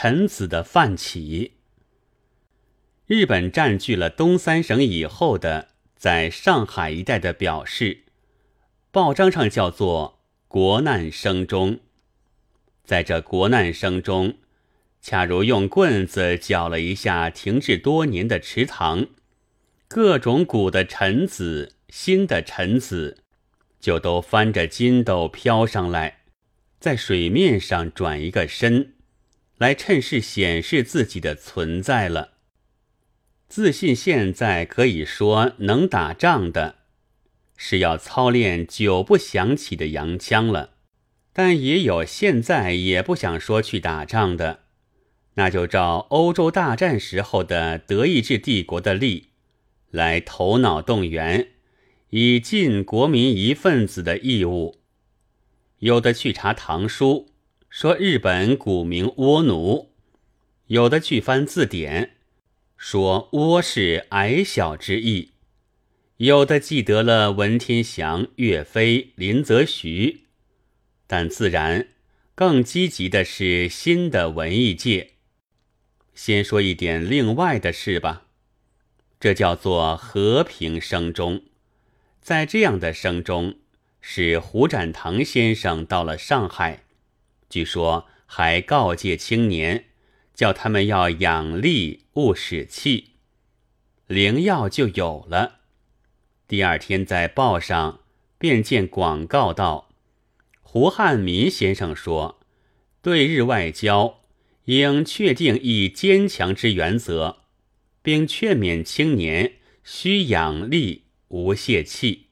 臣子的泛起。日本占据了东三省以后的，在上海一带的表示，报章上叫做“国难声中”。在这国难声中，恰如用棍子搅了一下停滞多年的池塘，各种古的臣子、新的臣子，就都翻着筋斗飘上来，在水面上转一个身，来趁势显示自己的存在了。自信现在可以说能打仗的，是要操练久不响起的洋枪了。但也有现在也不想说去打仗的，那就照欧洲大战时候的德意志帝国的例，来头脑动员，以尽国民一份子的义务。有的去查唐书，说日本古名倭奴；有的去翻字典。说“倭”是矮小之意，有的记得了文天祥、岳飞、林则徐，但自然更积极的是新的文艺界。先说一点另外的事吧，这叫做和平声中。在这样的声中，使胡展堂先生到了上海，据说还告诫青年。叫他们要养力，勿使气，灵药就有了。第二天在报上便见广告道：“胡汉民先生说，对日外交应确定以坚强之原则，并劝勉青年需养力，无泄气。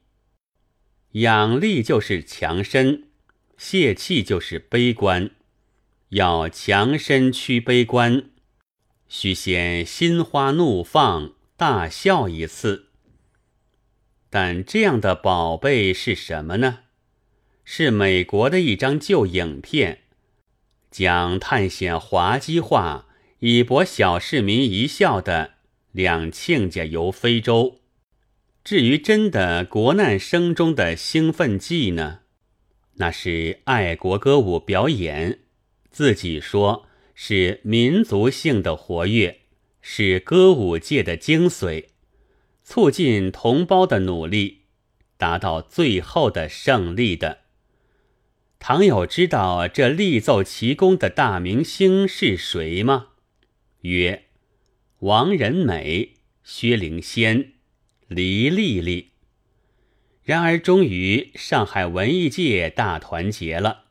养力就是强身，泄气就是悲观。”要强身驱悲观，须先心花怒放，大笑一次。但这样的宝贝是什么呢？是美国的一张旧影片，讲探险滑稽话，以博小市民一笑的两亲家游非洲。至于真的国难生中的兴奋剂呢？那是爱国歌舞表演。自己说是民族性的活跃，是歌舞界的精髓，促进同胞的努力，达到最后的胜利的。唐有知道这力奏奇功的大明星是谁吗？曰：王仁美、薛灵仙、黎丽丽。然而终于上海文艺界大团结了。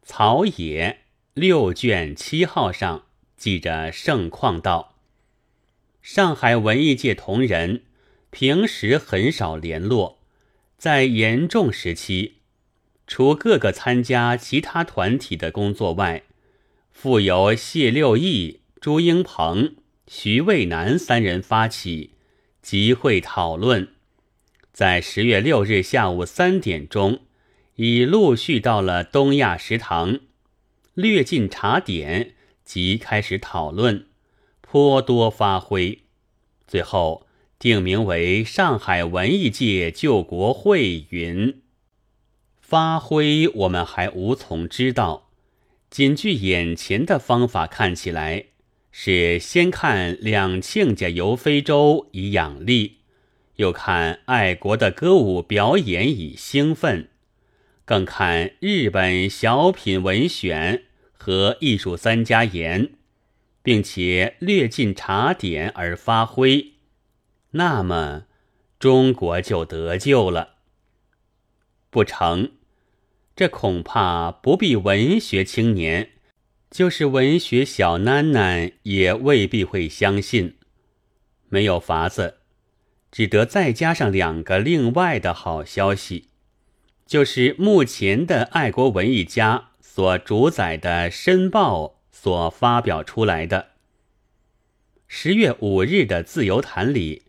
曹野六卷七号上记着盛况道：“上海文艺界同仁平时很少联络，在严重时期，除各个参加其他团体的工作外，复由谢六义、朱英鹏、徐渭南三人发起集会讨论，在十月六日下午三点钟。”已陆续到了东亚食堂，略尽茶点，即开始讨论，颇多发挥，最后定名为“上海文艺界救国会”。云发挥我们还无从知道，仅据眼前的方法看起来，是先看两亲家游非洲以养力，又看爱国的歌舞表演以兴奋。更看日本小品文选和艺术三家言，并且略尽茶点而发挥，那么中国就得救了。不成，这恐怕不必文学青年，就是文学小囡囡也未必会相信。没有法子，只得再加上两个另外的好消息。就是目前的爱国文艺家所主宰的《申报》所发表出来的。十月五日的自由谈里，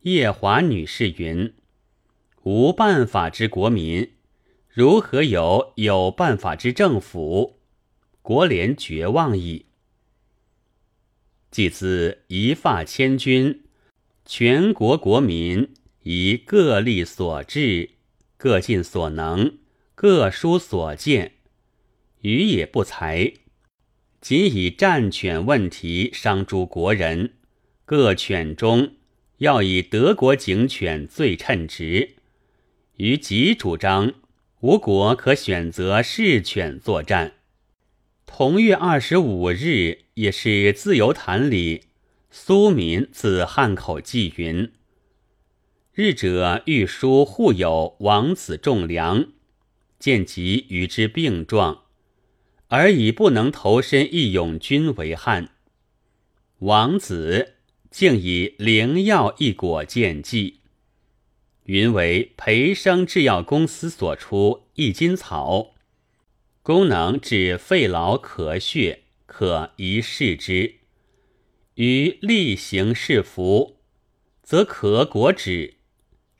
叶华女士云：“无办法之国民，如何有有办法之政府？国联绝望矣。”即自一发千钧，全国国民以各力所至。各尽所能，各抒所见，语也不才，仅以战犬问题伤诸国人，各犬中要以德国警犬最称职。于己主张，吴国可选择士犬作战。同月二十五日，也是自由坛里，苏民自汉口寄云：日者欲书护有王子仲良，见及与之病状。而以不能投身义勇军为憾。王子竟以灵药一果见记，云为培生制药公司所出一金草，功能治肺痨咳血，可一试之。于力行试服，则可果止，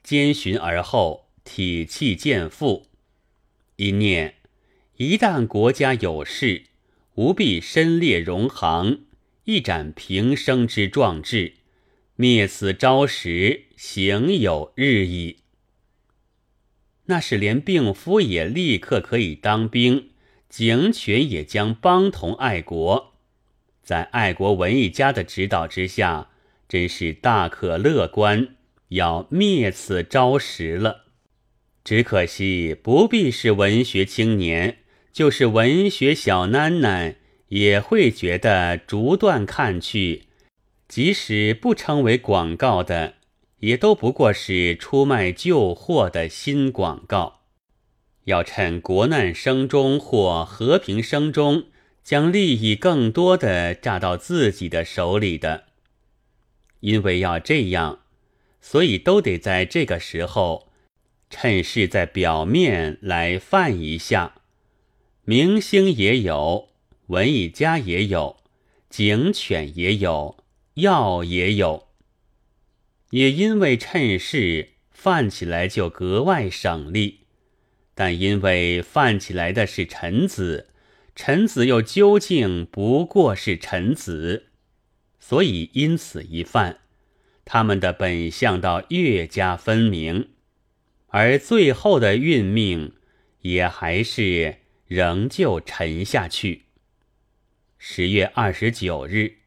兼循而后体气渐复。一念。一旦国家有事，吾必身列戎行，一展平生之壮志，灭此朝时，行有日矣。那是连病夫也立刻可以当兵，警犬也将帮同爱国，在爱国文艺家的指导之下，真是大可乐观，要灭此朝时了。只可惜不必是文学青年。就是文学小囡囡也会觉得逐段看去，即使不称为广告的，也都不过是出卖旧货的新广告。要趁国难声中或和平声中，将利益更多的榨到自己的手里的。因为要这样，所以都得在这个时候，趁势在表面来犯一下。明星也有，文艺家也有，警犬也有，药也有。也因为趁势犯起来就格外省力，但因为犯起来的是臣子，臣子又究竟不过是臣子，所以因此一犯，他们的本相倒越加分明，而最后的运命也还是。仍旧沉下去。十月二十九日。